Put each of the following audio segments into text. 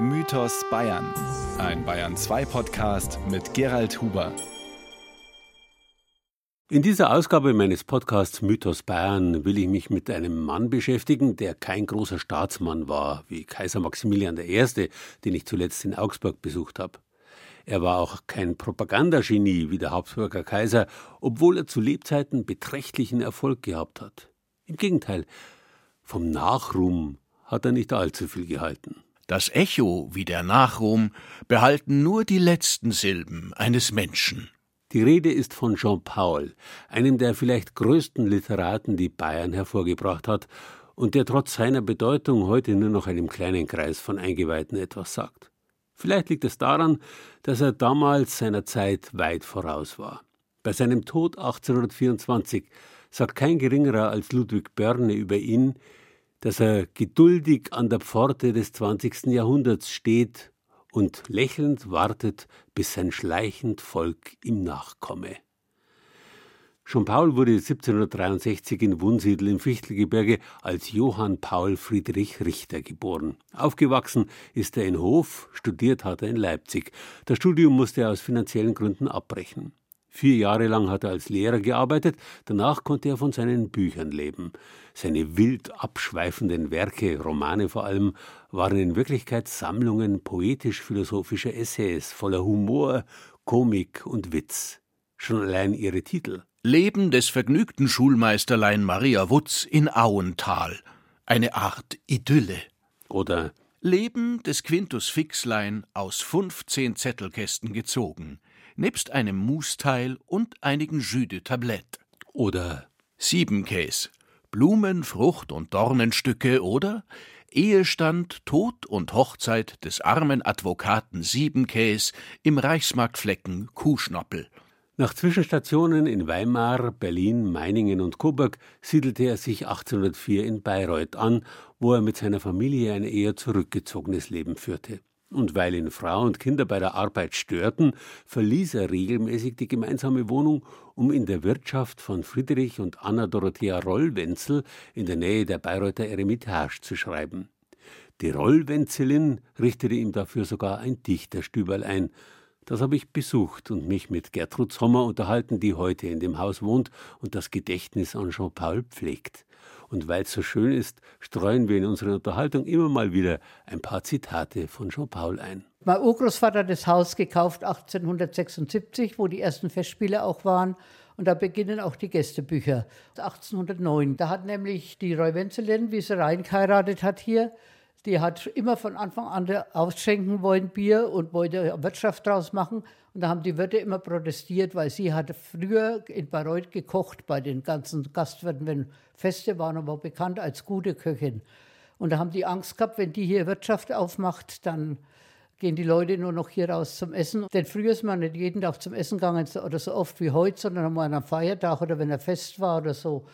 Mythos Bayern. Ein Bayern 2 Podcast mit Gerald Huber. In dieser Ausgabe meines Podcasts Mythos Bayern will ich mich mit einem Mann beschäftigen, der kein großer Staatsmann war, wie Kaiser Maximilian I., den ich zuletzt in Augsburg besucht habe. Er war auch kein Propagandagenie wie der Habsburger Kaiser, obwohl er zu Lebzeiten beträchtlichen Erfolg gehabt hat. Im Gegenteil, vom Nachruhm hat er nicht allzu viel gehalten. Das Echo wie der Nachruhm behalten nur die letzten Silben eines Menschen. Die Rede ist von Jean Paul, einem der vielleicht größten Literaten, die Bayern hervorgebracht hat und der trotz seiner Bedeutung heute nur noch einem kleinen Kreis von Eingeweihten etwas sagt. Vielleicht liegt es daran, dass er damals seiner Zeit weit voraus war. Bei seinem Tod 1824 sagt kein geringerer als Ludwig Börne über ihn, dass er geduldig an der Pforte des 20. Jahrhunderts steht und lächelnd wartet, bis sein schleichend Volk ihm nachkomme. Jean Paul wurde 1763 in Wunsiedel im Fichtelgebirge als Johann Paul Friedrich Richter geboren. Aufgewachsen ist er in Hof, studiert hat er in Leipzig. Das Studium musste er aus finanziellen Gründen abbrechen. Vier Jahre lang hat er als Lehrer gearbeitet, danach konnte er von seinen Büchern leben. Seine wild abschweifenden Werke, Romane vor allem, waren in Wirklichkeit Sammlungen poetisch-philosophischer Essays voller Humor, Komik und Witz. Schon allein ihre Titel. Leben des vergnügten Schulmeisterlein Maria Wutz in Auental. Eine Art Idylle. Oder Leben des Quintus Fixlein aus fünfzehn Zettelkästen gezogen nebst einem Musteil und einigen Jus de Tablette. Oder Siebenkäs, Blumen, Frucht und Dornenstücke oder Ehestand, Tod und Hochzeit des armen Advokaten Siebenkäs im Reichsmarktflecken Kuhschnoppel. Nach Zwischenstationen in Weimar, Berlin, Meiningen und Coburg siedelte er sich 1804 in Bayreuth an, wo er mit seiner Familie ein eher zurückgezogenes Leben führte. Und weil ihn Frau und Kinder bei der Arbeit störten, verließ er regelmäßig die gemeinsame Wohnung, um in der Wirtschaft von Friedrich und Anna Dorothea Rollwenzel in der Nähe der Bayreuther Eremitage zu schreiben. Die Rollwenzelin richtete ihm dafür sogar ein Dichterstüberl ein. Das habe ich besucht und mich mit Gertrud Sommer unterhalten, die heute in dem Haus wohnt und das Gedächtnis an Jean Paul pflegt. Und weil es so schön ist, streuen wir in unserer Unterhaltung immer mal wieder ein paar Zitate von Jean-Paul ein. Mein Urgroßvater hat das Haus gekauft 1876, wo die ersten Festspiele auch waren. Und da beginnen auch die Gästebücher. 1809, da hat nämlich die Roy Wenzelin, wie sie reingeheiratet hat hier, die hat immer von Anfang an ausschenken wollen Bier und wollte Wirtschaft draus machen. Und da haben die Wirte immer protestiert, weil sie hatte früher in Bayreuth gekocht bei den ganzen Gastwirten, wenn Feste waren, aber bekannt als gute Köchin. Und da haben die Angst gehabt, wenn die hier Wirtschaft aufmacht, dann gehen die Leute nur noch hier raus zum Essen. Denn früher ist man nicht jeden Tag zum Essen gegangen oder so oft wie heute, sondern einmal an einem Feiertag oder wenn er fest war oder so.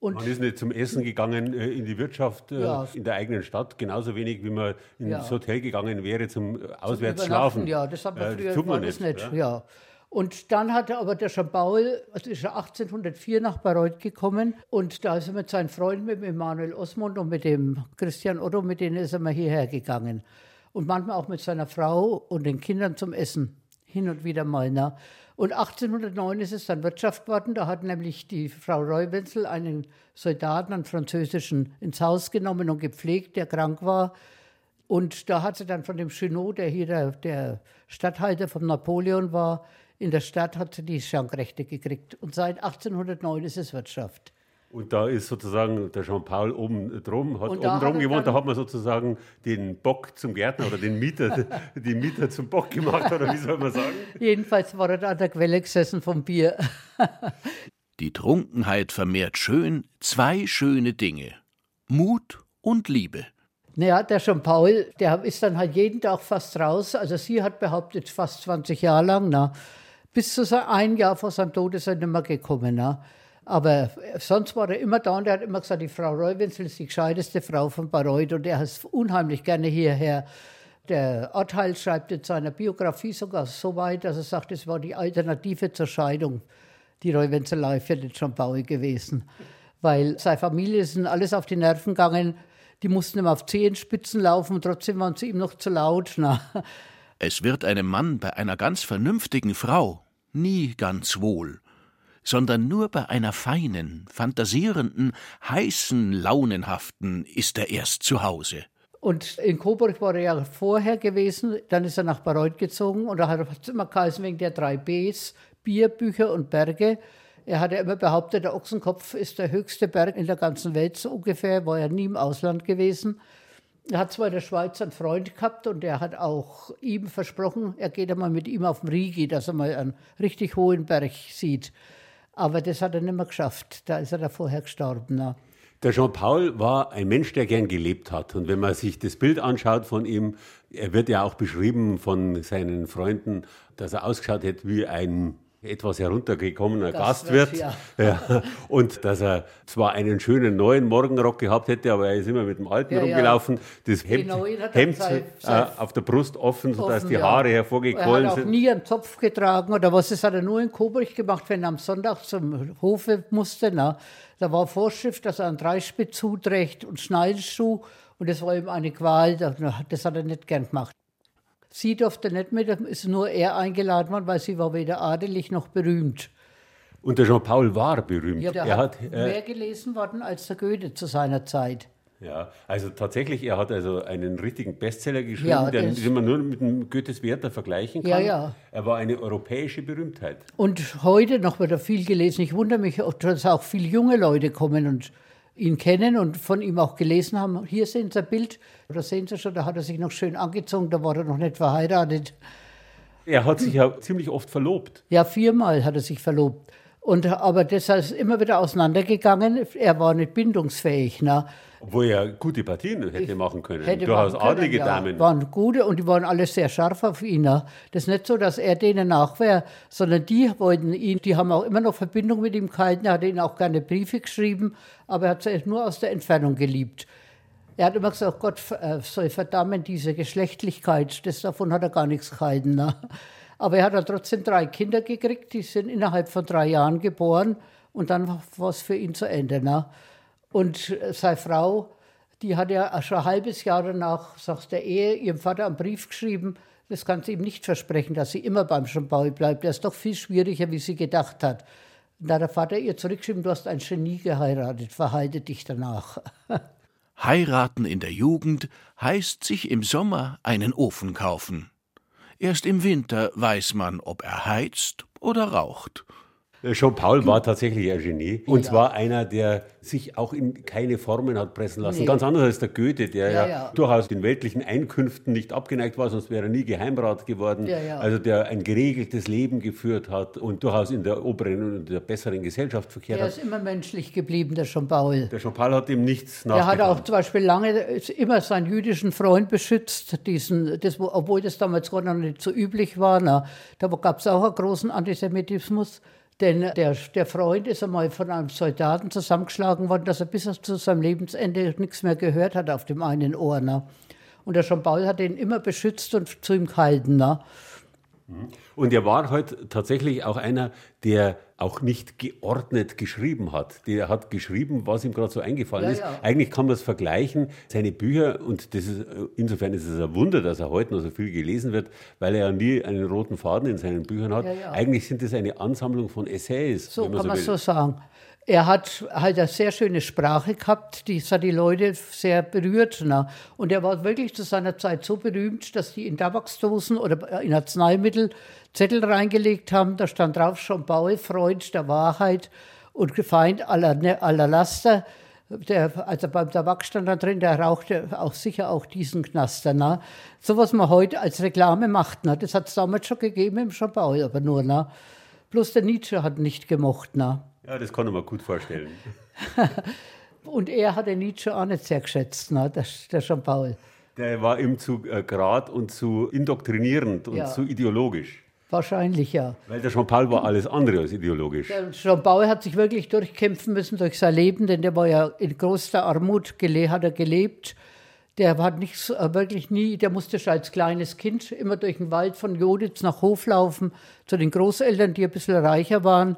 Und man ist nicht zum Essen gegangen äh, in die Wirtschaft äh, ja. in der eigenen Stadt, genauso wenig wie man ins ja. Hotel gegangen wäre zum äh, Auswärtsschlafen. Ja, das hat man früher äh, man nicht. nicht ja. Und dann hat er aber der Schabaul, also ist er 1804 nach Bayreuth gekommen und da ist er mit seinen Freunden, mit dem Emanuel Osmond und mit dem Christian Otto, mit denen ist er mal hierher gegangen. Und manchmal auch mit seiner Frau und den Kindern zum Essen, hin und wieder mal. Ne? Und 1809 ist es dann Wirtschaft worden. Da hat nämlich die Frau Reuwenzel einen Soldaten, einen französischen, ins Haus genommen und gepflegt, der krank war. Und da hat sie dann von dem Chenot, der hier der, der Statthalter von Napoleon war, in der Stadt, hat sie die Schankrechte gekriegt. Und seit 1809 ist es Wirtschaft. Und da ist sozusagen der Jean-Paul oben drum, hat oben drum gewohnt, da hat man sozusagen den Bock zum Gärtner oder den Mieter, den Mieter zum Bock gemacht, oder wie soll man sagen? Jedenfalls war er da an der Quelle gesessen vom Bier. Die Trunkenheit vermehrt schön zwei schöne Dinge: Mut und Liebe. Naja, der Jean-Paul, der ist dann halt jeden Tag fast raus. Also sie hat behauptet, fast 20 Jahre lang, na, bis zu ein Jahr vor seinem Tod ist er nicht mehr gekommen. Na. Aber sonst war er immer da und er hat immer gesagt, die Frau Reuwenzel ist die gescheiteste Frau von Bayreuth und er ist unheimlich gerne hierher. Der Orteil schreibt in seiner Biografie sogar so weit, dass er sagt, es war die Alternative zur Scheidung, die Reuwenzelei für den Paul gewesen. Weil seine Familie sind alles auf die Nerven gegangen. Die mussten immer auf Zehenspitzen laufen und trotzdem waren sie ihm noch zu laut. Na. Es wird einem Mann bei einer ganz vernünftigen Frau nie ganz wohl, sondern nur bei einer feinen, fantasierenden, heißen, launenhaften ist er erst zu Hause. Und in Coburg war er ja vorher gewesen, dann ist er nach Bayreuth gezogen und da hat es immer geheißen wegen der drei Bs, Bier, Bücher und Berge. Er hat ja immer behauptet, der Ochsenkopf ist der höchste Berg in der ganzen Welt so ungefähr, war ja nie im Ausland gewesen. Er hat zwar in der Schweiz einen Freund gehabt und er hat auch ihm versprochen, er geht einmal mit ihm auf den Rigi, dass er mal einen richtig hohen Berg sieht. Aber das hat er nicht mehr geschafft. Da ist er da vorher gestorben. Der Jean-Paul war ein Mensch, der gern gelebt hat. Und wenn man sich das Bild anschaut von ihm, er wird ja auch beschrieben von seinen Freunden, dass er ausgeschaut hätte wie ein etwas heruntergekommener Gastwirt. Ja. ja. Und dass er zwar einen schönen neuen Morgenrock gehabt hätte, aber er ist immer mit dem alten ja, rumgelaufen. Das Hemd, genau, Hemd sein, äh, auf der Brust offen, sodass offen, die Haare hervorgequollen sind. Er hat auch nie einen Zopf getragen oder was, das hat er nur in Coburg gemacht, wenn er am Sonntag zum Hofe musste. Na. Da war Vorschrift, dass er einen Dreispitz zuträgt und Schneidelschuh und das war ihm eine Qual, das hat er nicht gern gemacht. Sie durfte nicht mit, ist nur er eingeladen worden, weil sie war weder adelig noch berühmt. Und der Jean-Paul war berühmt. Ja, der er hat, hat äh, mehr gelesen worden als der Goethe zu seiner Zeit. Ja, also tatsächlich, er hat also einen richtigen Bestseller geschrieben, ja, den, den man nur mit dem Goethes Werther vergleichen kann. Ja, ja. Er war eine europäische Berühmtheit. Und heute noch wird er viel gelesen. Ich wundere mich, dass auch viele junge Leute kommen und ihn kennen und von ihm auch gelesen haben. Hier sehen Sie ein Bild, da sehen Sie schon, da hat er sich noch schön angezogen, da war er noch nicht verheiratet. Er hat sich ja ziemlich oft verlobt. Ja, viermal hat er sich verlobt. Und, aber das ist immer wieder auseinandergegangen. Er war nicht bindungsfähig. Ne? Obwohl er gute Partien hätte machen können. Hätte Durchaus machen können, adlige ja. Damen. waren gute und die waren alle sehr scharf auf ihn. Das ist nicht so, dass er denen nach wäre, sondern die wollten ihn, die haben auch immer noch Verbindung mit ihm gehalten. Er hat ihnen auch gerne Briefe geschrieben, aber er hat sie nur aus der Entfernung geliebt. Er hat immer gesagt, Gott äh, soll verdammen diese Geschlechtlichkeit, das, davon hat er gar nichts gehalten. Ne? Aber er hat dann trotzdem drei Kinder gekriegt, die sind innerhalb von drei Jahren geboren und dann war es für ihn zu Ende. Ne? Und seine Frau, die hat ja schon ein halbes Jahr danach, sagt der Ehe, ihrem Vater einen Brief geschrieben, das kann sie ihm nicht versprechen, dass sie immer beim Champagne bleibt. Der ist doch viel schwieriger, wie sie gedacht hat. Und da der Vater ihr zurückgeschrieben, du hast ein Genie geheiratet, verhalte dich danach. Heiraten in der Jugend heißt sich im Sommer einen Ofen kaufen. Erst im Winter weiß man, ob er heizt oder raucht. Jean-Paul war tatsächlich ein Genie. Und ja. zwar einer, der sich auch in keine Formen hat pressen lassen. Nee. Ganz anders als der Goethe, der ja, ja, durchaus den weltlichen Einkünften nicht abgeneigt war, sonst wäre er nie Geheimrat geworden. Ja, also der ein geregeltes Leben geführt hat und durchaus in der oberen und der besseren Gesellschaft verkehrt der hat. Der ist immer menschlich geblieben, der Jean-Paul. Der Jean-Paul hat ihm nichts nach. Er hat auch zum Beispiel lange immer seinen jüdischen Freund beschützt, diesen, das, obwohl das damals gar noch nicht so üblich war. Na, da gab es auch einen großen Antisemitismus. Denn der, der Freund ist einmal von einem Soldaten zusammengeschlagen worden, dass er bis zu seinem Lebensende nichts mehr gehört hat auf dem einen Ohr. Ne? Und der Jean Paul hat ihn immer beschützt und zu ihm gehalten. Ne? Und er war halt tatsächlich auch einer, der auch nicht geordnet geschrieben hat. Der hat geschrieben, was ihm gerade so eingefallen ja, ist. Ja. Eigentlich kann man es vergleichen, seine Bücher, und das ist, insofern ist es ein Wunder, dass er heute noch so viel gelesen wird, weil er ja nie einen roten Faden in seinen Büchern hat. Ja, Eigentlich sind es eine Ansammlung von Essays. So kann man, so, so sagen. Er hat halt eine sehr schöne Sprache gehabt, die hat die Leute sehr berührt. Ne? Und er war wirklich zu seiner Zeit so berühmt, dass die in Tabaksdosen oder in Arzneimittel Zettel reingelegt haben. Da stand drauf schon Baue, Freund der Wahrheit und Feind aller, ne, aller Laster. Der, also beim Tabak stand da drin, der rauchte auch sicher auch diesen Knaster. Ne? So was man heute als Reklame macht, ne? das hat es damals schon gegeben im Schabau, aber nur. Ne? Bloß der Nietzsche hat nicht gemocht. Ne? Ja, das kann ich mir gut vorstellen. und er hat den Nietzsche auch nicht sehr geschätzt, ne? der, der Jean-Paul. Der war ihm zu äh, grad und zu indoktrinierend und ja. zu ideologisch. Wahrscheinlich ja. Weil der Jean-Paul war alles andere als ideologisch. Der Jean-Paul hat sich wirklich durchkämpfen müssen durch sein Leben, denn der war ja in großer Armut, hat er gelebt. Der hat nichts, äh, wirklich nie, der musste schon als kleines Kind immer durch den Wald von Joditz nach Hof laufen, zu den Großeltern, die ein bisschen reicher waren.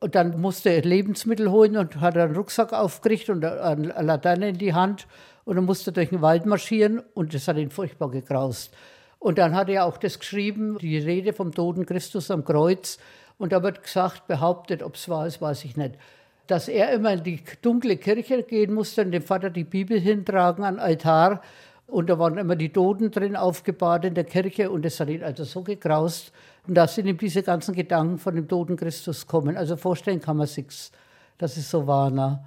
Und dann musste er Lebensmittel holen und hat einen Rucksack aufgerichtet und eine Laterne in die Hand und er musste durch den Wald marschieren und das hat ihn furchtbar gegraust. Und dann hat er auch das geschrieben, die Rede vom toten Christus am Kreuz. Und da wird gesagt, behauptet, ob es wahr ist, weiß ich nicht, dass er immer in die dunkle Kirche gehen musste und dem Vater die Bibel hintragen an Altar. Und da waren immer die Toten drin aufgebahrt in der Kirche und das hat ihn also so gegraust. Und da sind ihm diese ganzen Gedanken von dem toten Christus kommen. Also vorstellen kann man sich's, dass es so war. Ne?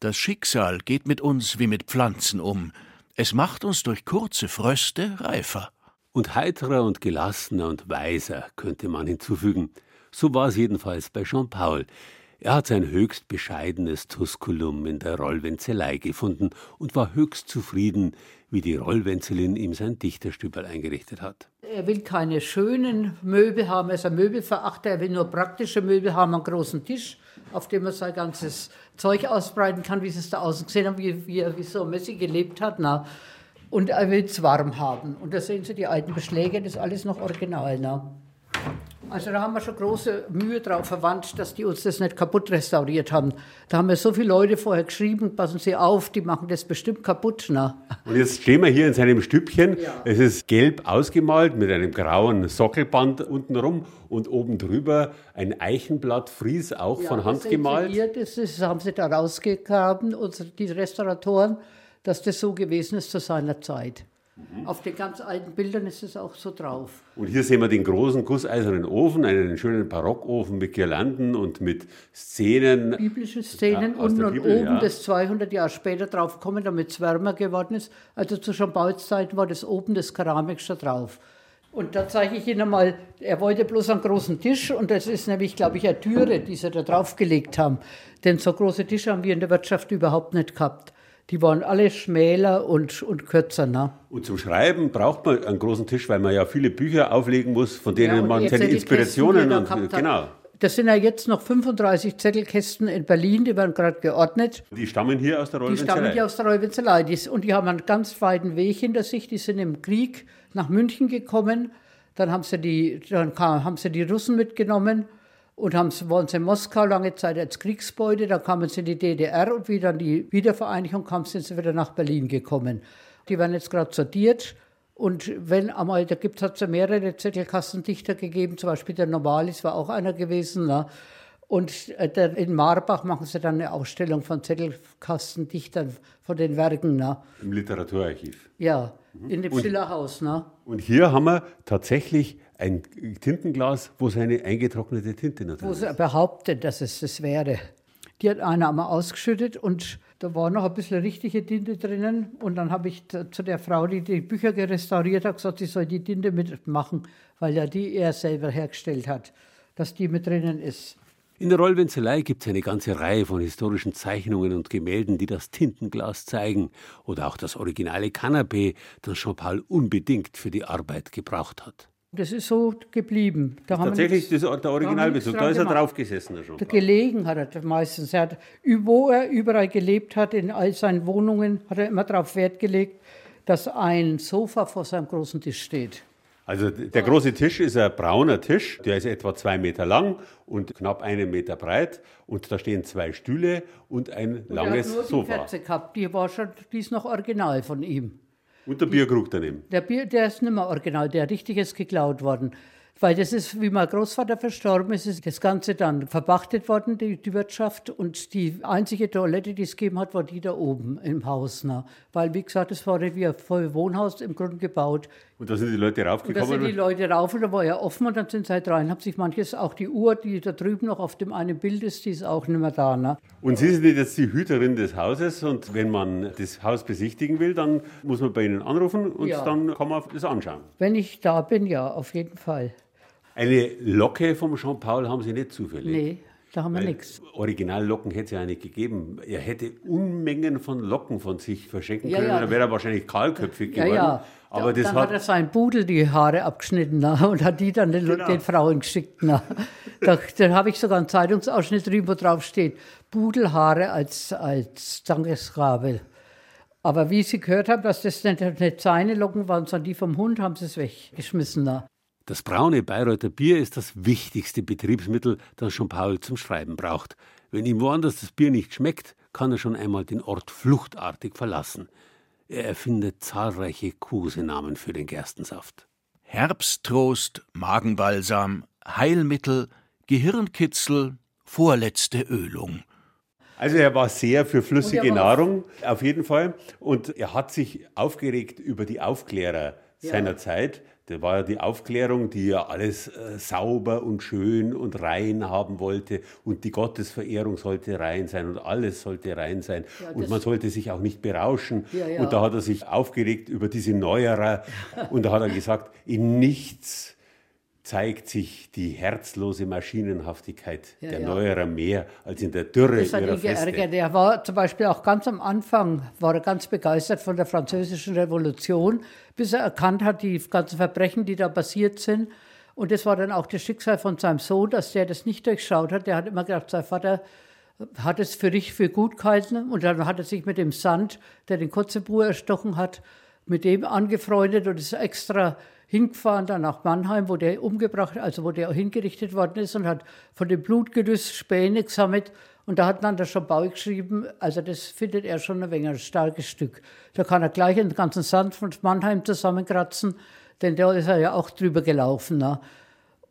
Das Schicksal geht mit uns wie mit Pflanzen um. Es macht uns durch kurze Fröste reifer. Und heiterer und gelassener und weiser könnte man hinzufügen. So war es jedenfalls bei Jean Paul. Er hat sein höchst bescheidenes Tusculum in der Rollwenzelei gefunden und war höchst zufrieden, wie die Rollwenzelin ihm sein Dichterstübel eingerichtet hat. Er will keine schönen Möbel haben, er ist ein Möbelverachter, er will nur praktische Möbel haben, einen großen Tisch, auf dem er sein ganzes Zeug ausbreiten kann, wie es da außen gesehen haben, wie, wie er wie so Messi gelebt hat. Na. Und er will es warm haben. Und da sehen Sie die alten Beschläge, das ist alles noch original. Na. Also da haben wir schon große Mühe drauf verwandt, dass die uns das nicht kaputt restauriert haben. Da haben wir so viele Leute vorher geschrieben, passen Sie auf, die machen das bestimmt kaputt. Na. Und jetzt stehen wir hier in seinem Stübchen. Ja. Es ist gelb ausgemalt mit einem grauen Sockelband untenrum und oben drüber ein Eichenblatt Fries, auch ja, von Hand gemalt. Hier, das, ist, das haben sie da rausgegraben, die Restauratoren, dass das so gewesen ist zu seiner Zeit. Mhm. Auf den ganz alten Bildern ist es auch so drauf. Und hier sehen wir den großen gusseisernen Ofen, einen schönen Barockofen mit Girlanden und mit Szenen. Biblische Szenen unten und Bibel, oben, ja. das 200 Jahre später drauf kommen, damit es wärmer geworden ist. Also zu Zeit war das oben das Keramik schon drauf. Und da zeige ich Ihnen mal, er wollte bloß einen großen Tisch und das ist nämlich, glaube ich, eine Türe, die sie da draufgelegt haben. Denn so große Tische haben wir in der Wirtschaft überhaupt nicht gehabt. Die waren alle schmäler und, und kürzer. Ne? Und zum Schreiben braucht man einen großen Tisch, weil man ja viele Bücher auflegen muss, von denen ja, man seine Inspirationen und genau. Das sind ja jetzt noch 35 Zettelkästen in Berlin, die werden gerade geordnet. Die stammen hier aus der Rollwinzelei? Die stammen hier aus der Rollwinzelei. und die haben einen ganz weiten Weg hinter sich. Die sind im Krieg nach München gekommen. Dann haben sie die, dann kam, haben sie die Russen mitgenommen und haben, waren sie in Moskau lange Zeit als Kriegsbeute. Dann kamen sie in die DDR und wieder an die Wiedervereinigung kamen sind sie wieder nach Berlin gekommen. Die werden jetzt gerade sortiert. Und wenn einmal, da gibt es ja mehrere Zettelkastendichter gegeben, zum Beispiel der Normalis war auch einer gewesen. Ne? Und äh, in Marbach machen sie dann eine Ausstellung von Zettelkastendichtern von den Werken. Ne? Im Literaturarchiv. Ja, in dem Schillerhaus. Ne? Und hier haben wir tatsächlich ein Tintenglas, wo seine eingetrocknete Tinte natürlich Wo sie behauptet, dass es das wäre. Die hat einer einmal ausgeschüttet und da war noch ein bisschen richtige Tinte drinnen. Und dann habe ich zu der Frau, die die Bücher gerestauriert hat, gesagt, sie soll die Tinte mitmachen, weil ja die er selber hergestellt hat, dass die mit drinnen ist. In der Rollwenzelei gibt es eine ganze Reihe von historischen Zeichnungen und Gemälden, die das Tintenglas zeigen oder auch das originale Kanapee, das Jean-Paul unbedingt für die Arbeit gebraucht hat. Das ist so geblieben. Da tatsächlich nichts, das, der Originalbezug, da ist er drauf gesessen. Schon. Gelegen hat er meistens. Er hat, wo er überall gelebt hat, in all seinen Wohnungen, hat er immer darauf Wert gelegt, dass ein Sofa vor seinem großen Tisch steht. Also der große Tisch ist ein brauner Tisch, der ist etwa zwei Meter lang und knapp einen Meter breit. Und da stehen zwei Stühle und ein und langes er hat nur Sofa. Die gehabt, die war schon, die ist noch original von ihm. Und der Bierkrug daneben. Der Bier, der ist nicht mehr original, der richtig ist geklaut worden. Weil das ist, wie mein Großvater verstorben ist, ist das Ganze dann verpachtet worden, die, die Wirtschaft. Und die einzige Toilette, die es gegeben hat, war die da oben im Haus. Ne? Weil, wie gesagt, es war wie ein voll Wohnhaus im Grunde gebaut. Und da sind die Leute raufgekommen? Und da sind die Leute rauf und da war ja offen und dann sind sie halt rein. Haben sich manches, auch die Uhr, die da drüben noch auf dem einen Bild ist, die ist auch nicht mehr da. Ne? Und Sie sind jetzt die Hüterin des Hauses und wenn man das Haus besichtigen will, dann muss man bei Ihnen anrufen und ja. dann kann man das anschauen. Wenn ich da bin, ja, auf jeden Fall. Eine Locke vom Jean-Paul haben Sie nicht zufällig? Nee, da haben wir nichts. Originallocken hätte es ja nicht gegeben. Er hätte Unmengen von Locken von sich verschenken ja, können. Ja. Dann wäre er wahrscheinlich kahlköpfig geworden. Ja, ja. Aber das dann hat, hat er seinen Pudel die Haare abgeschnitten na, und hat die dann den, genau. den Frauen geschickt. Na. da, dann habe ich sogar einen Zeitungsausschnitt drüber, wo drauf steht, Pudelhaare als, als Dankesgabe. Aber wie Sie gehört haben, dass das nicht, nicht seine Locken waren, sondern die vom Hund, haben sie es weggeschmissen. Na. Das braune Bayreuther Bier ist das wichtigste Betriebsmittel, das schon Paul zum Schreiben braucht. Wenn ihm woanders das Bier nicht schmeckt, kann er schon einmal den Ort fluchtartig verlassen. Er erfindet zahlreiche Kosenamen für den Gerstensaft. Herbsttrost, Magenbalsam, Heilmittel, Gehirnkitzel, vorletzte Ölung. Also er war sehr für flüssige Nahrung, auf jeden Fall. Und er hat sich aufgeregt über die Aufklärer ja. seiner Zeit. Das war ja die Aufklärung, die ja alles äh, sauber und schön und rein haben wollte. Und die Gottesverehrung sollte rein sein und alles sollte rein sein. Ja, und man sollte sich auch nicht berauschen. Ja, ja. Und da hat er sich aufgeregt über diese Neuerer. und da hat er gesagt, in nichts zeigt sich die herzlose Maschinenhaftigkeit ja, der ja. Neuerer mehr als in der Dürre das hat ihrer ihn geärgert. Er war zum Beispiel auch ganz am Anfang war er ganz begeistert von der französischen Revolution, bis er erkannt hat, die ganzen Verbrechen, die da passiert sind. Und das war dann auch das Schicksal von seinem Sohn, dass der das nicht durchschaut hat. Der hat immer gedacht, sein Vater hat es für dich für gut gehalten. Und dann hat er sich mit dem Sand, der den Kotzebue erstochen hat, mit dem angefreundet und ist extra hingefahren dann nach Mannheim, wo der umgebracht, also wo der hingerichtet worden ist und hat von dem Blutgerüst Späne gesammelt. Und da hat dann der Schabau geschrieben, also das findet er schon ein wenig ein starkes Stück. Da kann er gleich den ganzen Sand von Mannheim zusammenkratzen, denn da ist er ja auch drüber gelaufen. Ne?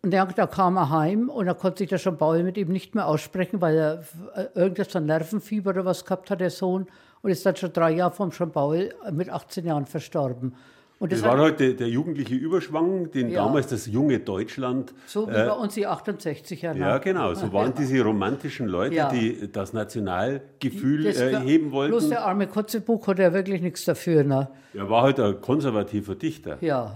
Und dann, da kam er heim und da konnte sich der Schabau mit ihm nicht mehr aussprechen, weil er äh, irgendwas von Nervenfieber oder was gehabt hat, der Sohn. Und ist dann schon drei Jahre vom Schabau mit 18 Jahren verstorben. Und das, das war halt der, der, jugendliche Überschwang, den ja. damals das junge Deutschland. So wie äh, bei uns die 68er. Ja, genau. So waren diese romantischen Leute, ja. die das Nationalgefühl das, äh, heben wollten. Bloß der arme Kotzebuch hat ja wirklich nichts dafür. Ne? Er war halt ein konservativer Dichter. Ja.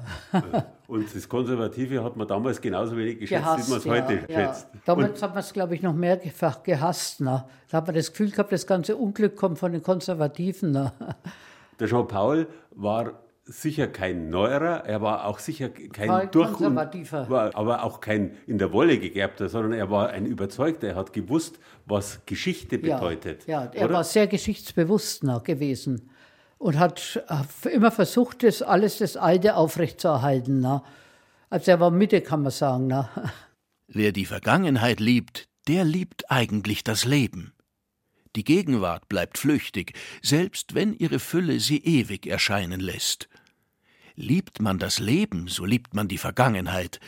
Und das Konservative hat man damals genauso wenig geschätzt, gehasst, wie man es ja, heute ja. schätzt. Damals Und hat man es, glaube ich, noch mehrfach gehasst. Ne? Da hat man das Gefühl gehabt, das ganze Unglück kommt von den Konservativen. Ne? Der Jean-Paul war sicher kein Neuerer, er war auch sicher kein durch war aber auch kein in der Wolle gegerbter, sondern er war ein Überzeugter. Er hat gewusst, was Geschichte bedeutet. Ja, ja er oder? war sehr geschichtsbewusst gewesen und hat immer versucht, das alles das Alte aufrechtzuerhalten. Na. Also er war Mitte, kann man sagen. Na. Wer die Vergangenheit liebt, der liebt eigentlich das Leben. Die Gegenwart bleibt flüchtig, selbst wenn ihre Fülle sie ewig erscheinen lässt. Liebt man das Leben, so liebt man die Vergangenheit,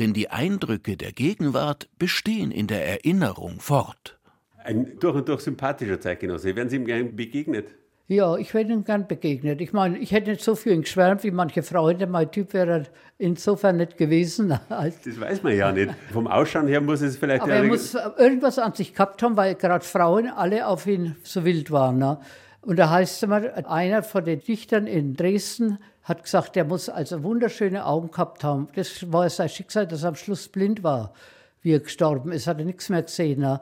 denn die Eindrücke der Gegenwart bestehen in der Erinnerung fort. Ein durch und durch sympathischer Zeitgenosse. Werden Sie ihm gerne begegnet? Ja, ich wäre ihm gern begegnet. Ich meine, ich hätte nicht so viel geschwärmt wie manche Freunde. Mein Typ wäre insofern nicht gewesen. das weiß man ja nicht. Vom Ausschauen her muss es vielleicht... Aber er muss irgendwas an sich gehabt haben, weil gerade Frauen alle auf ihn so wild waren. Ne? Und da heißt es immer, einer von den Dichtern in Dresden hat gesagt, er muss also wunderschöne Augen gehabt haben. Das war sein Schicksal, dass er am Schluss blind war, wie er gestorben ist. Hat er nichts mehr gesehen. Ne?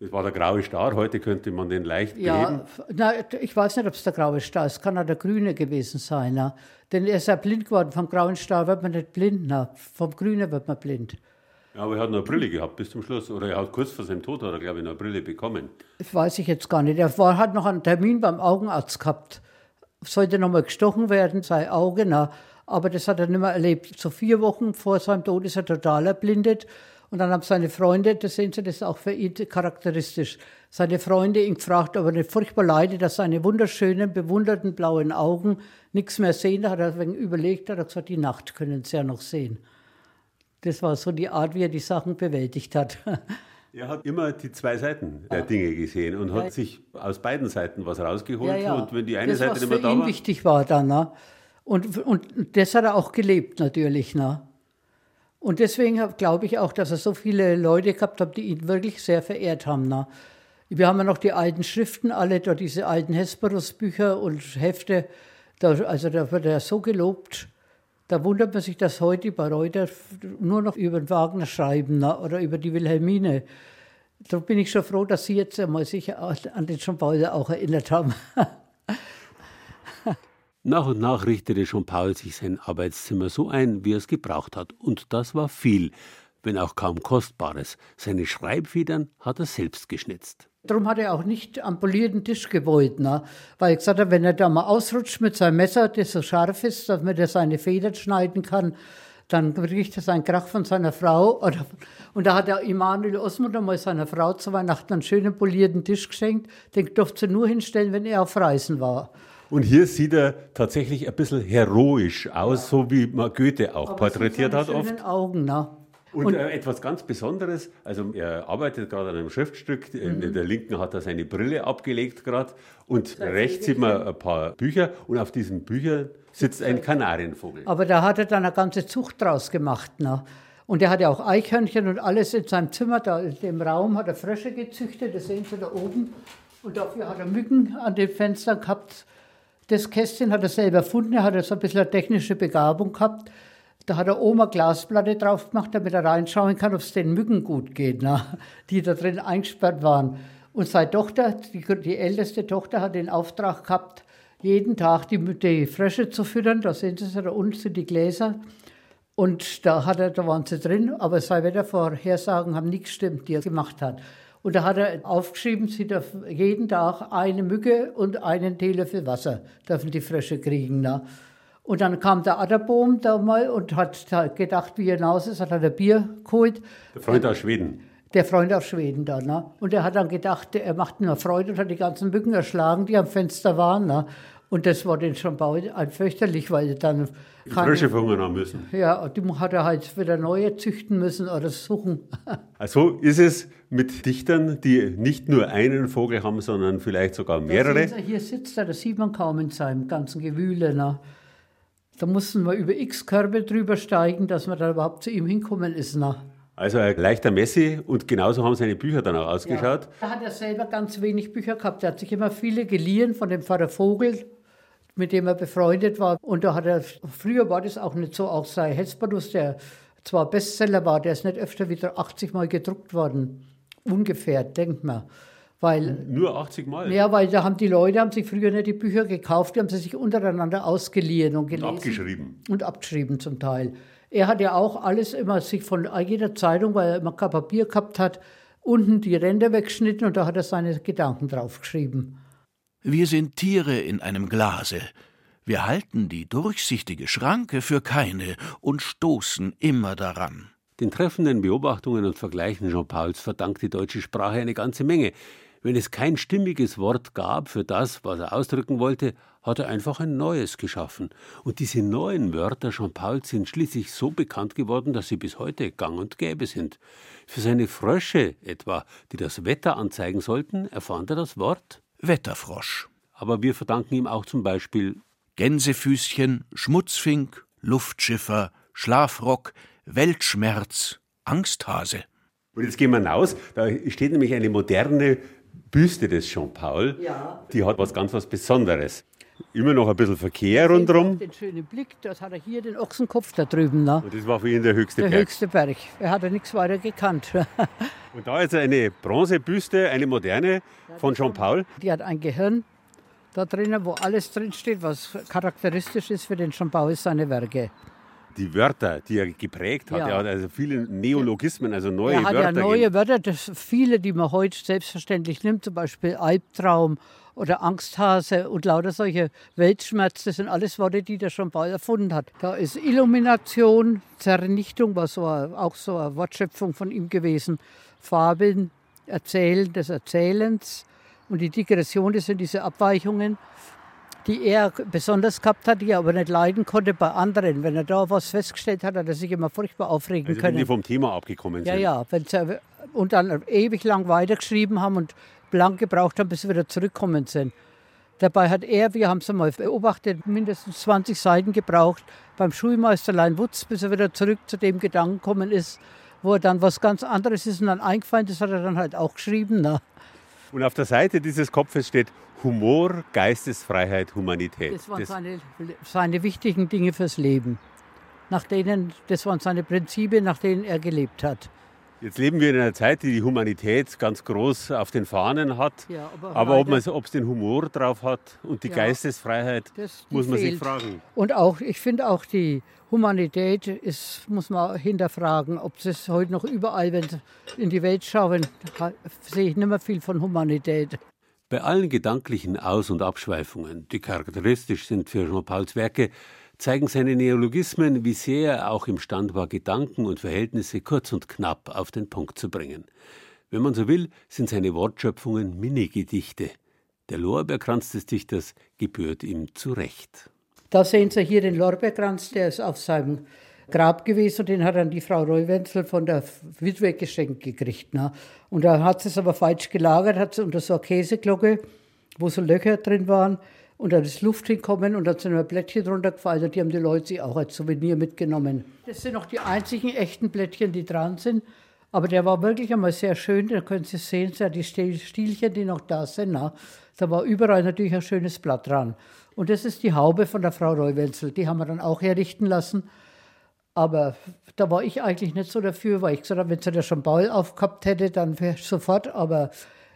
Das war der graue Star, heute könnte man den leicht ja, Na, ich weiß nicht, ob es der graue Star ist, kann auch der grüne gewesen sein. Ne? Denn er ist ja blind geworden, vom grauen Star wird man nicht blind, ne? vom grünen wird man blind. Ja, aber er hat noch eine Brille gehabt bis zum Schluss. Oder er hat kurz vor seinem Tod, hat er, glaube ich, eine Brille bekommen. Das weiß ich jetzt gar nicht. Er war, hat noch einen Termin beim Augenarzt gehabt. Sollte noch mal gestochen werden, sein Auge. Na, aber das hat er nicht mehr erlebt. So vier Wochen vor seinem Tod ist er total erblindet. Und dann haben seine Freunde, das sehen Sie, das ist auch für ihn charakteristisch, seine Freunde ihn gefragt, ob er nicht furchtbar leidet, dass seine wunderschönen, bewunderten blauen Augen nichts mehr sehen. Da hat er ein überlegt, hat er gesagt, die Nacht können sie ja noch sehen. Das war so die Art, wie er die Sachen bewältigt hat. Er hat immer die zwei Seiten der Dinge gesehen und hat sich aus beiden Seiten was rausgeholt. Ja, ja. Und wenn die eine das, Seite nicht mehr da war. Wichtig war dann. Ne? Und, und das hat er auch gelebt natürlich. Ne? Und deswegen glaube ich auch, dass er so viele Leute gehabt hat, die ihn wirklich sehr verehrt haben. Na. Wir haben ja noch die alten Schriften, alle da diese alten Hesperus-Bücher und Hefte. Da, also da wird er so gelobt. Da wundert man sich, dass heute die Bayreuther nur noch über den Wagner schreiben oder über die Wilhelmine. Da bin ich schon froh, dass Sie jetzt einmal sich an den Schambauer auch erinnert haben. Nach und nach richtete schon Paul sich sein Arbeitszimmer so ein, wie er es gebraucht hat. Und das war viel, wenn auch kaum Kostbares. Seine Schreibfedern hat er selbst geschnitzt. Darum hat er auch nicht am polierten Tisch gewollt, ne? weil er gesagt hat, wenn er da mal ausrutscht mit seinem Messer, das so scharf ist, damit er seine Federn schneiden kann, dann kriegt er seinen Krach von seiner Frau. Oder, und da hat er Immanuel Osmund einmal seiner Frau zu Weihnachten einen schönen polierten Tisch geschenkt. Den durfte sie nur hinstellen, wenn er auf Reisen war. Und hier sieht er tatsächlich ein bisschen heroisch aus, ja. so wie man Goethe auch Aber porträtiert hat oft. Augen, ne? Und, und äh, etwas ganz Besonderes, also er arbeitet gerade an einem Schriftstück, mhm. in der linken hat er seine Brille abgelegt gerade und rechts sieht man ein paar Bücher und auf diesen Büchern sitzt ein Kanarienvogel. Aber da hat er dann eine ganze Zucht draus gemacht. Ne? Und er hatte auch Eichhörnchen und alles in seinem Zimmer, da in dem Raum hat er Frösche gezüchtet, das sehen Sie da oben. Und dafür hat er Mücken an den Fenstern gehabt. Das Kästchen hat er selber erfunden, er hat so ein bisschen eine technische Begabung gehabt. Da hat er Oma Glasplatte drauf gemacht, damit er reinschauen kann, ob es den Mücken gut geht, ne? die da drin eingesperrt waren. Und seine Tochter, die, die, älteste Tochter, hat den Auftrag gehabt, jeden Tag die, die Frösche zu füttern. Da sehen Sie es, da unten sind die Gläser. Und da, hat er, da waren sie drin, aber seine Wettervorhersagen haben nicht gestimmt, die er gemacht hat. Und da hat er aufgeschrieben, sie dürfen jeden Tag eine Mücke und einen Teelöffel Wasser dürfen die Frösche kriegen. Ne? Und dann kam der Adderbohm da mal und hat gedacht, wie er hinaus ist, hat er ein Bier geholt. Der Freund aus Schweden. Der Freund aus Schweden da. Ne? Und er hat dann gedacht, er macht nur Freude und hat die ganzen Mücken erschlagen, die am Fenster waren. Ne? Und das war den schon ein fürchterlich, weil dann. Frösche verhungern haben müssen. Ja, die hat er halt wieder neue züchten müssen oder suchen. Also ist es mit Dichtern, die nicht nur einen Vogel haben, sondern vielleicht sogar mehrere. Sie, hier sitzt er, das sieht man kaum in seinem ganzen Gewühle. Ne? Da mussten wir über x Körbe drüber steigen, dass man da überhaupt zu ihm hinkommen ist. Na. Also ein leichter Messi und genauso haben seine Bücher dann auch ausgeschaut. Ja, da hat er selber ganz wenig Bücher gehabt. Er hat sich immer viele geliehen von dem Pfarrer Vogel, mit dem er befreundet war. Und da hat er, früher war das auch nicht so, auch sein Hesperus, der zwar Bestseller war, der ist nicht öfter wieder 80 Mal gedruckt worden. Ungefähr, denkt man. Weil, Nur 80 Mal? Ja, weil da haben die Leute haben sich früher nicht die Bücher gekauft, die haben sie sich untereinander ausgeliehen und gelesen. Und abgeschrieben. Und abgeschrieben zum Teil. Er hat ja auch alles immer sich von jeder Zeitung, weil er immer kein Papier gehabt hat, unten die Ränder weggeschnitten und da hat er seine Gedanken draufgeschrieben. Wir sind Tiere in einem Glase. Wir halten die durchsichtige Schranke für keine und stoßen immer daran. Den treffenden Beobachtungen und Vergleichen Jean-Pauls verdankt die deutsche Sprache eine ganze Menge. Wenn es kein stimmiges Wort gab für das, was er ausdrücken wollte, hat er einfach ein neues geschaffen. Und diese neuen Wörter Jean-Paul sind schließlich so bekannt geworden, dass sie bis heute gang und gäbe sind. Für seine Frösche etwa, die das Wetter anzeigen sollten, erfand er das Wort Wetterfrosch. Aber wir verdanken ihm auch zum Beispiel Gänsefüßchen, Schmutzfink, Luftschiffer, Schlafrock, Weltschmerz, Angsthase. Und jetzt gehen wir hinaus, da steht nämlich eine moderne Büste des Jean-Paul, ja. die hat was ganz was Besonderes. Immer noch ein bisschen Verkehr rundherum. Den schönen Blick, das hat er hier den Ochsenkopf da drüben. Ne? Und das war für ihn der höchste der Berg. Der höchste Berg. Er hat ja nichts weiter gekannt. Und da ist eine Bronzebüste, eine moderne von Jean-Paul. Die hat ein Gehirn da drinnen, wo alles drinsteht, was charakteristisch ist für den Jean-Paul, seine Werke die Wörter, die er geprägt hat. Ja. Er hat also viele Neologismen, also neue Wörter. Er hat ja neue Wörter, das viele, die man heute selbstverständlich nimmt, zum Beispiel Albtraum oder Angsthase und lauter solche Weltschmerz, das sind alles Worte, die der schon bald erfunden hat. Da ist Illumination, Zernichtung, war so eine, auch so eine Wortschöpfung von ihm gewesen. Fabeln, Erzählen des Erzählens und die Digression, das sind diese Abweichungen die er besonders gehabt hat, die er aber nicht leiden konnte bei anderen. Wenn er da was festgestellt hat, hat er sich immer furchtbar aufregen also können. Wenn die vom Thema abgekommen sind. Ja, ja. Sie, und dann ewig lang weitergeschrieben haben und blank gebraucht haben, bis sie wieder zurückkommen sind. Dabei hat er, wir haben es einmal beobachtet, mindestens 20 Seiten gebraucht beim Schulmeisterlein Wutz, bis er wieder zurück zu dem Gedanken gekommen ist, wo er dann was ganz anderes ist und dann eingefallen, das hat er dann halt auch geschrieben. Na. Und auf der Seite dieses Kopfes steht Humor, Geistesfreiheit, Humanität. Das waren das seine, seine wichtigen Dinge fürs Leben. Nach denen, das waren seine Prinzipien, nach denen er gelebt hat. Jetzt leben wir in einer Zeit, die die Humanität ganz groß auf den Fahnen hat. Ja, aber, aber ob es den Humor drauf hat und die ja, Geistesfreiheit, das, muss man fehlt. sich fragen. Und auch, ich finde auch die Humanität ist, muss man hinterfragen, ob es heute noch überall, wenn Sie in die Welt schauen, sehe ich nicht mehr viel von Humanität. Bei allen gedanklichen Aus- und Abschweifungen, die charakteristisch sind für Jean-Pauls Werke, zeigen seine Neologismen, wie sehr er auch imstand war, Gedanken und Verhältnisse kurz und knapp auf den Punkt zu bringen. Wenn man so will, sind seine Wortschöpfungen Minigedichte. Der Lorbeerkranz des Dichters gebührt ihm zu Recht. Da sehen Sie hier den Lorbeerkranz, der ist auf seinem Grab gewesen und den hat dann die Frau Reuwenzel von der Witwe geschenkt gekriegt. Ne? Und da hat sie es aber falsch gelagert, hat sie unter so einer Käseglocke, wo so Löcher drin waren, und da ist Luft hinkommen und da sind ein Blättchen drunter gefallen die haben die Leute sich auch als Souvenir mitgenommen. Das sind noch die einzigen echten Blättchen, die dran sind. Aber der war wirklich einmal sehr schön, da können Sie sehen, die Stielchen, die noch da sind. Na, da war überall natürlich ein schönes Blatt dran. Und das ist die Haube von der Frau Reuwenzel, die haben wir dann auch herrichten lassen. Aber da war ich eigentlich nicht so dafür, weil ich gesagt habe, wenn sie das schon Baul aufgehabt hätte, dann wäre sofort. Aber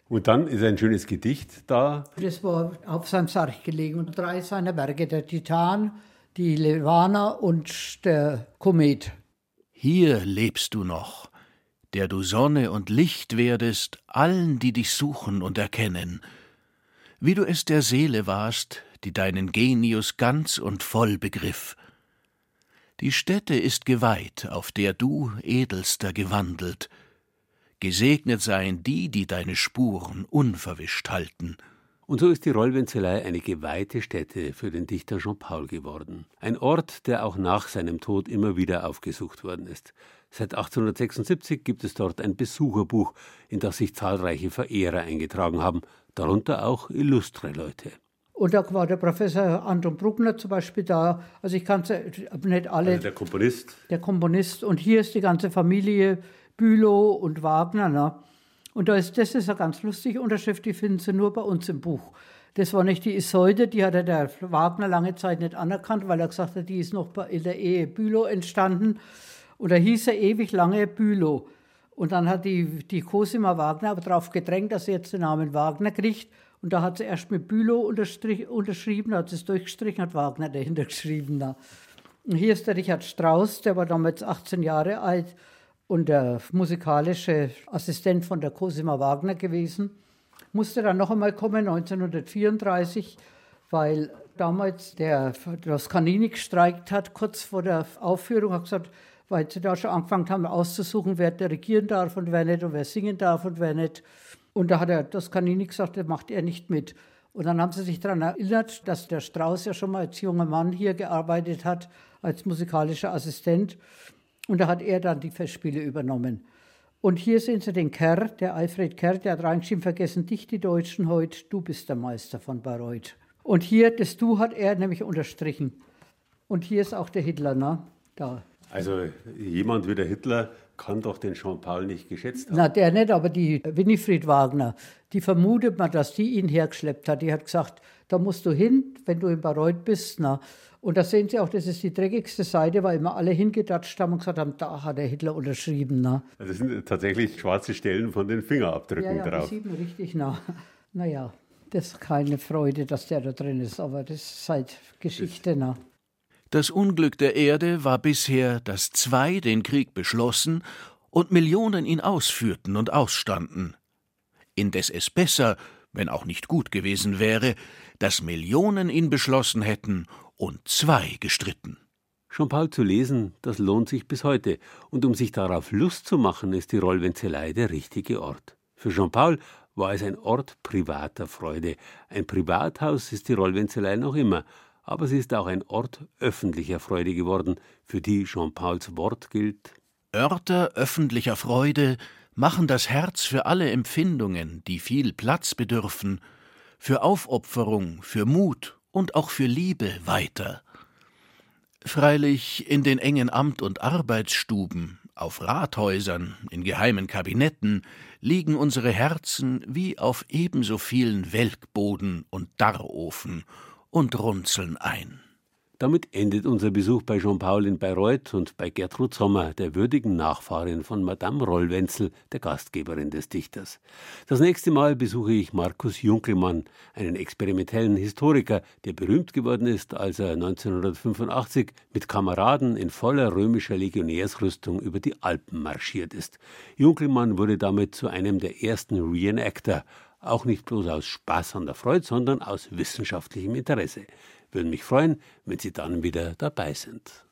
und dann ist ein schönes Gedicht da. Das war auf seinem Sarg gelegen und drei seiner Werke, der Titan, die Levana und der Komet. Hier lebst du noch, der du Sonne und Licht werdest allen, die dich suchen und erkennen, wie du es der Seele warst, die deinen Genius ganz und voll begriff. Die Stätte ist geweiht, auf der du, Edelster, gewandelt, Gesegnet seien die, die deine Spuren unverwischt halten. Und so ist die Rollwenzelei eine geweihte Stätte für den Dichter Jean Paul geworden. Ein Ort, der auch nach seinem Tod immer wieder aufgesucht worden ist. Seit 1876 gibt es dort ein Besucherbuch, in das sich zahlreiche Verehrer eingetragen haben, darunter auch illustre Leute. Und da war der Professor Anton Bruckner zum Beispiel da. Also ich kann es nicht alle. Also der Komponist. Der Komponist. Und hier ist die ganze Familie Bülow und Wagner. Ne? Und da ist, das ist eine ganz lustige Unterschrift, die finden Sie nur bei uns im Buch. Das war nicht die Isolde, die hat der Wagner lange Zeit nicht anerkannt, weil er gesagt hat, die ist noch in der Ehe Bülow entstanden. Und da hieß er ewig lange Bülow. Und dann hat die, die Cosima Wagner aber darauf gedrängt, dass sie jetzt den Namen Wagner kriegt. Und da hat sie erst mit Bülow unterschrieben, hat es durchgestrichen, hat Wagner dahinter geschrieben. Da. Und hier ist der Richard Strauss, der war damals 18 Jahre alt und der musikalische Assistent von der Cosima Wagner gewesen. Musste dann noch einmal kommen, 1934, weil damals der Toscanini gestreikt hat, kurz vor der Aufführung, hat gesagt, weil sie da schon angefangen haben auszusuchen, wer dirigieren darf und wer nicht und wer singen darf und wer nicht. Und da hat er Toscanini gesagt, das macht er nicht mit. Und dann haben sie sich daran erinnert, dass der Strauß ja schon mal als junger Mann hier gearbeitet hat, als musikalischer Assistent. Und da hat er dann die Festspiele übernommen. Und hier sehen Sie den Kerr, der Alfred Kerr, der hat reingeschrieben, vergessen dich die Deutschen heute, du bist der Meister von Bayreuth. Und hier, das Du hat er nämlich unterstrichen. Und hier ist auch der Hitler, ne? Da. Also jemand wie der Hitler kann doch den Jean-Paul nicht geschätzt haben. Na, der nicht, aber die Winifred Wagner, die vermutet man, dass die ihn hergeschleppt hat. Die hat gesagt, da musst du hin, wenn du in Bayreuth bist. Na. Und da sehen Sie auch, das ist die dreckigste Seite, weil immer alle hingedatscht haben und gesagt haben, da hat der Hitler unterschrieben. Na. Das sind tatsächlich schwarze Stellen von den Fingerabdrücken ja, ja, drauf. Das sieht man richtig nach. Naja, das ist keine Freude, dass der da drin ist, aber das ist halt Geschichte. Na. Das Unglück der Erde war bisher, dass zwei den Krieg beschlossen und Millionen ihn ausführten und ausstanden. Indes es besser, wenn auch nicht gut gewesen wäre, dass Millionen ihn beschlossen hätten und zwei gestritten. Jean-Paul zu lesen, das lohnt sich bis heute, und um sich darauf Lust zu machen, ist die Rollwenzelei der richtige Ort. Für Jean-Paul war es ein Ort privater Freude. Ein Privathaus ist die Rollwenzelei noch immer, aber sie ist auch ein Ort öffentlicher Freude geworden, für die Jean-Pauls Wort gilt. Örter öffentlicher Freude machen das Herz für alle Empfindungen, die viel Platz bedürfen, für Aufopferung, für Mut und auch für Liebe weiter. Freilich in den engen Amt- und Arbeitsstuben, auf Rathäusern, in geheimen Kabinetten liegen unsere Herzen wie auf ebenso vielen Welkboden und Darrofen und runzeln ein. Damit endet unser Besuch bei Jean-Paul in Bayreuth und bei Gertrud Sommer, der würdigen Nachfahrin von Madame Rollwenzel, der Gastgeberin des Dichters. Das nächste Mal besuche ich Markus Junkelmann, einen experimentellen Historiker, der berühmt geworden ist, als er 1985 mit Kameraden in voller römischer Legionärsrüstung über die Alpen marschiert ist. Junkelmann wurde damit zu einem der ersten Reenactor, auch nicht bloß aus Spaß an der Freude, sondern aus wissenschaftlichem Interesse. Würde mich freuen, wenn Sie dann wieder dabei sind.